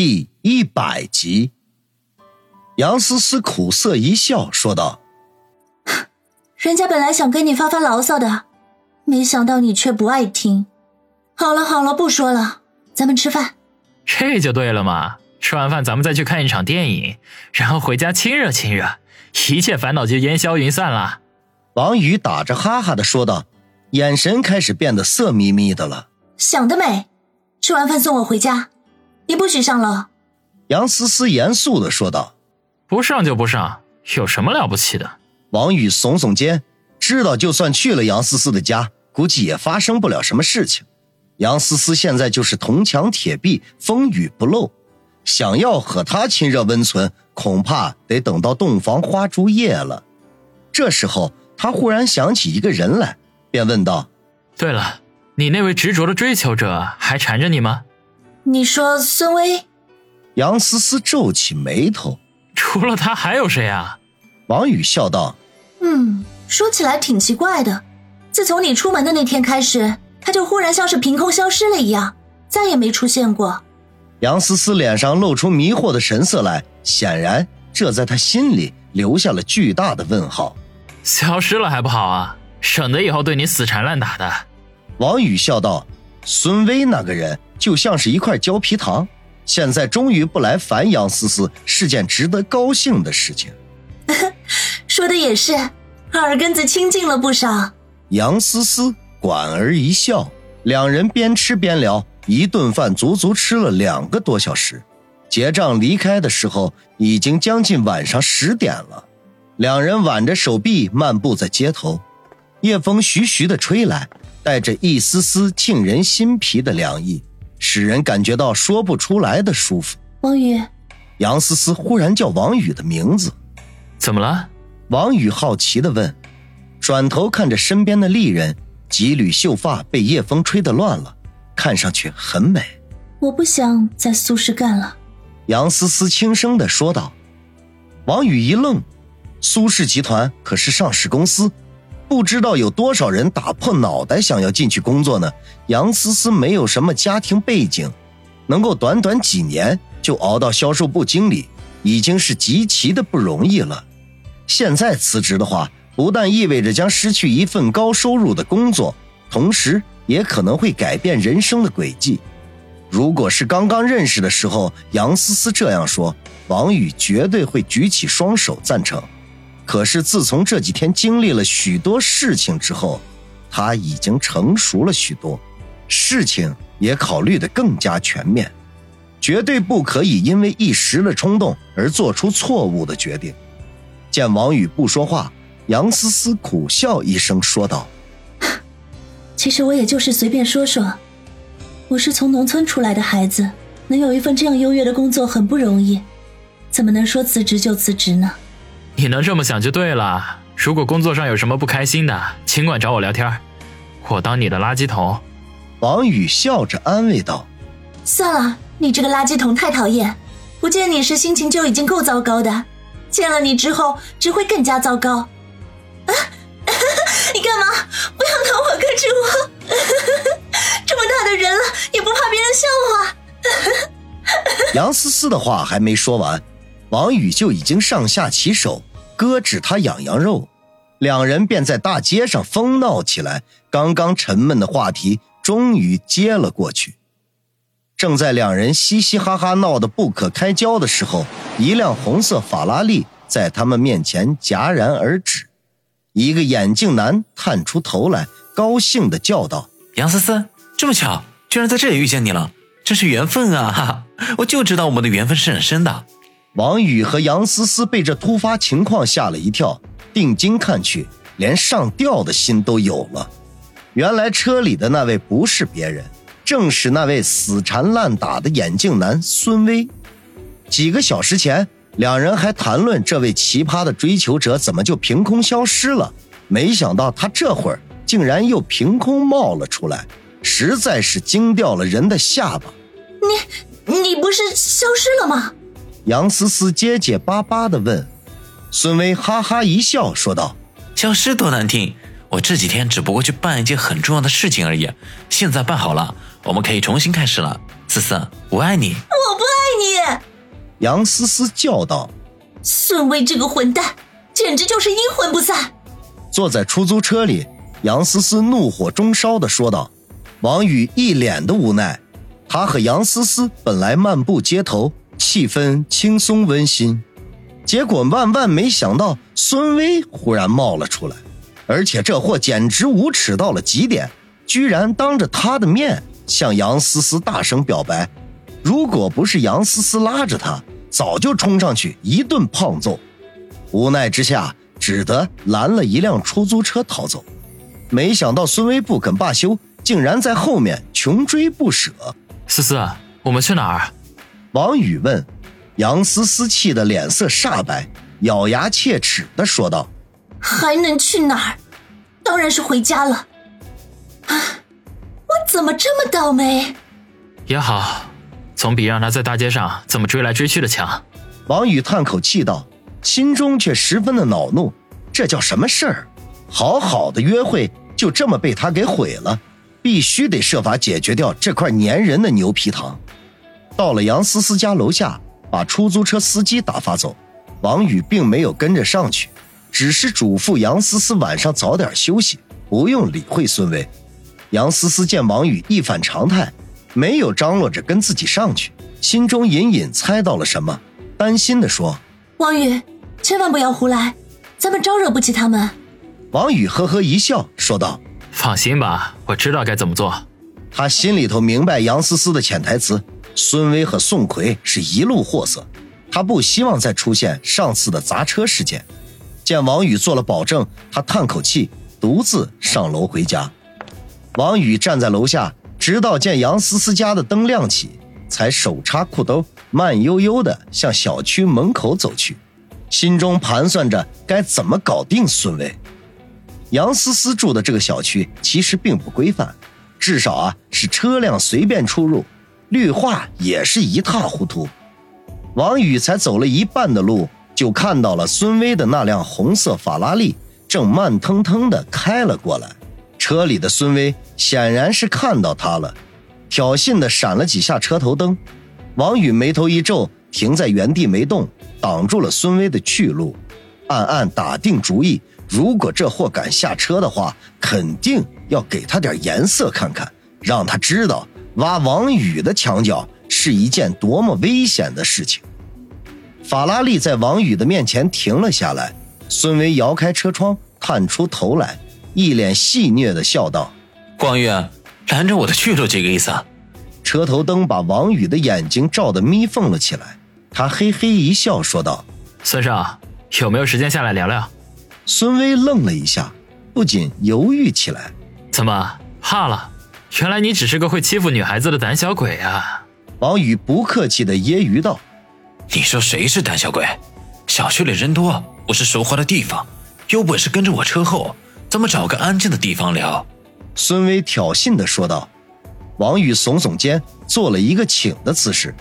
第一百集。杨思思苦涩一笑，说道：“人家本来想跟你发发牢骚的，没想到你却不爱听。好了好了，不说了，咱们吃饭。这就对了嘛！吃完饭咱们再去看一场电影，然后回家亲热亲热，一切烦恼就烟消云散了。”王宇打着哈哈的说道，眼神开始变得色眯眯的了。想得美！吃完饭送我回家，你不许上楼。杨思思严肃的说道。不上就不上，有什么了不起的？王宇耸耸肩，知道就算去了杨思思的家，估计也发生不了什么事情。杨思思现在就是铜墙铁壁，风雨不漏，想要和他亲热温存，恐怕得等到洞房花烛夜了。这时候，他忽然想起一个人来，便问道：“对了，你那位执着的追求者还缠着你吗？”你说孙威？杨思思皱起眉头。除了他还有谁啊？王宇笑道：“嗯，说起来挺奇怪的。自从你出门的那天开始，他就忽然像是凭空消失了一样，再也没出现过。”杨思思脸上露出迷惑的神色来，显然这在他心里留下了巨大的问号。消失了还不好啊，省得以后对你死缠烂打的。王宇笑道：“孙威那个人就像是一块胶皮糖。”现在终于不来烦杨思思是件值得高兴的事情。说的也是，耳根子清净了不少。杨思思莞尔一笑，两人边吃边聊，一顿饭足足吃了两个多小时。结账离开的时候，已经将近晚上十点了。两人挽着手臂漫步在街头，夜风徐徐的吹来，带着一丝丝沁人心脾的凉意。使人感觉到说不出来的舒服。王宇，杨思思忽然叫王宇的名字，怎么了？王宇好奇的问，转头看着身边的丽人，几缕秀发被夜风吹得乱了，看上去很美。我不想在苏氏干了。杨思思轻声的说道。王宇一愣，苏氏集团可是上市公司。不知道有多少人打破脑袋想要进去工作呢？杨思思没有什么家庭背景，能够短短几年就熬到销售部经理，已经是极其的不容易了。现在辞职的话，不但意味着将失去一份高收入的工作，同时也可能会改变人生的轨迹。如果是刚刚认识的时候，杨思思这样说，王宇绝对会举起双手赞成。可是自从这几天经历了许多事情之后，他已经成熟了许多，事情也考虑的更加全面，绝对不可以因为一时的冲动而做出错误的决定。见王宇不说话，杨思思苦笑一声说道：“其实我也就是随便说说，我是从农村出来的孩子，能有一份这样优越的工作很不容易，怎么能说辞职就辞职呢？”你能这么想就对了。如果工作上有什么不开心的，尽管找我聊天，我当你的垃圾桶。王宇笑着安慰道：“算了，你这个垃圾桶太讨厌。不见你时心情就已经够糟糕的，见了你之后只会更加糟糕。啊，你干嘛？不要拿我跟着我！这么大的人了，也不怕别人笑话。”杨思思的话还没说完，王宇就已经上下其手。割指他痒痒肉，两人便在大街上疯闹起来。刚刚沉闷的话题终于接了过去。正在两人嘻嘻哈哈闹得不可开交的时候，一辆红色法拉利在他们面前戛然而止。一个眼镜男探出头来，高兴地叫道：“杨思思，这么巧，居然在这里遇见你了，真是缘分啊！哈哈，我就知道我们的缘分是很深的。”王宇和杨思思被这突发情况吓了一跳，定睛看去，连上吊的心都有了。原来车里的那位不是别人，正是那位死缠烂打的眼镜男孙威。几个小时前，两人还谈论这位奇葩的追求者怎么就凭空消失了，没想到他这会儿竟然又凭空冒了出来，实在是惊掉了人的下巴。你，你不是消失了吗？杨思思结结巴巴地问，孙威哈哈一笑说道：“消失多难听，我这几天只不过去办一件很重要的事情而已，现在办好了，我们可以重新开始了。思思，我爱你，我不爱你。”杨思思叫道：“孙威这个混蛋，简直就是阴魂不散！”坐在出租车里，杨思思怒火中烧的说道。王宇一脸的无奈。他和杨思思本来漫步街头，气氛轻松温馨，结果万万没想到，孙威忽然冒了出来，而且这货简直无耻到了极点，居然当着他的面向杨思思大声表白。如果不是杨思思拉着他，早就冲上去一顿胖揍。无奈之下，只得拦了一辆出租车逃走。没想到孙威不肯罢休，竟然在后面穷追不舍。思思，我们去哪儿？王宇问。杨思思气得脸色煞白，咬牙切齿的说道：“还能去哪儿？当然是回家了。啊，我怎么这么倒霉？也好，总比让他在大街上这么追来追去的强。”王宇叹口气道，心中却十分的恼怒。这叫什么事儿？好好的约会就这么被他给毁了。必须得设法解决掉这块粘人的牛皮糖。到了杨思思家楼下，把出租车司机打发走。王宇并没有跟着上去，只是嘱咐杨思思晚上早点休息，不用理会孙威。杨思思见王宇一反常态，没有张罗着跟自己上去，心中隐隐猜到了什么，担心的说：“王宇，千万不要胡来，咱们招惹不起他们。”王宇呵呵一笑，说道。放心吧，我知道该怎么做。他心里头明白杨思思的潜台词，孙威和宋奎是一路货色，他不希望再出现上次的砸车事件。见王宇做了保证，他叹口气，独自上楼回家。王宇站在楼下，直到见杨思思家的灯亮起，才手插裤兜，慢悠悠地向小区门口走去，心中盘算着该怎么搞定孙威。杨思思住的这个小区其实并不规范，至少啊是车辆随便出入，绿化也是一塌糊涂。王宇才走了一半的路，就看到了孙威的那辆红色法拉利正慢腾腾地开了过来。车里的孙威显然是看到他了，挑衅地闪了几下车头灯。王宇眉头一皱，停在原地没动，挡住了孙威的去路，暗暗打定主意。如果这货敢下车的话，肯定要给他点颜色看看，让他知道挖王宇的墙角是一件多么危险的事情。法拉利在王宇的面前停了下来，孙威摇开车窗，探出头来，一脸戏谑的笑道：“光宇，拦着我的去路这个意思？”啊车头灯把王宇的眼睛照得眯缝了起来，他嘿嘿一笑，说道：“孙少，有没有时间下来聊聊？”孙威愣了一下，不禁犹豫起来：“怎么怕了？原来你只是个会欺负女孩子的胆小鬼啊！”王宇不客气的揶揄道：“你说谁是胆小鬼？小区里人多，不是说话的地方。有本事跟着我车后，咱们找个安静的地方聊。”孙威挑衅的说道。王宇耸耸肩，做了一个请的姿势。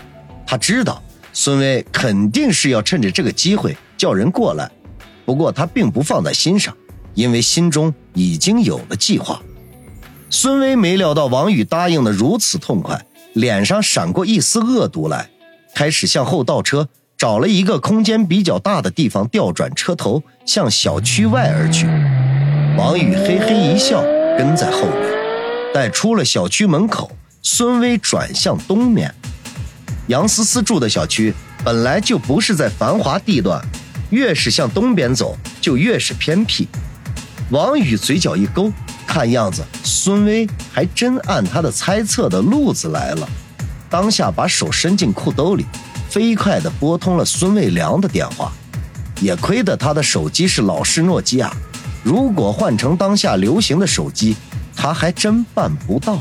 他知道孙威肯定是要趁着这个机会叫人过来。不过他并不放在心上，因为心中已经有了计划。孙威没料到王宇答应的如此痛快，脸上闪过一丝恶毒来，开始向后倒车，找了一个空间比较大的地方调转车头，向小区外而去。王宇嘿嘿一笑，跟在后面。待出了小区门口，孙威转向东面。杨思思住的小区本来就不是在繁华地段。越是向东边走，就越是偏僻。王宇嘴角一勾，看样子孙威还真按他的猜测的路子来了。当下把手伸进裤兜里，飞快地拨通了孙卫良的电话。也亏得他的手机是老式诺基亚，如果换成当下流行的手机，他还真办不到。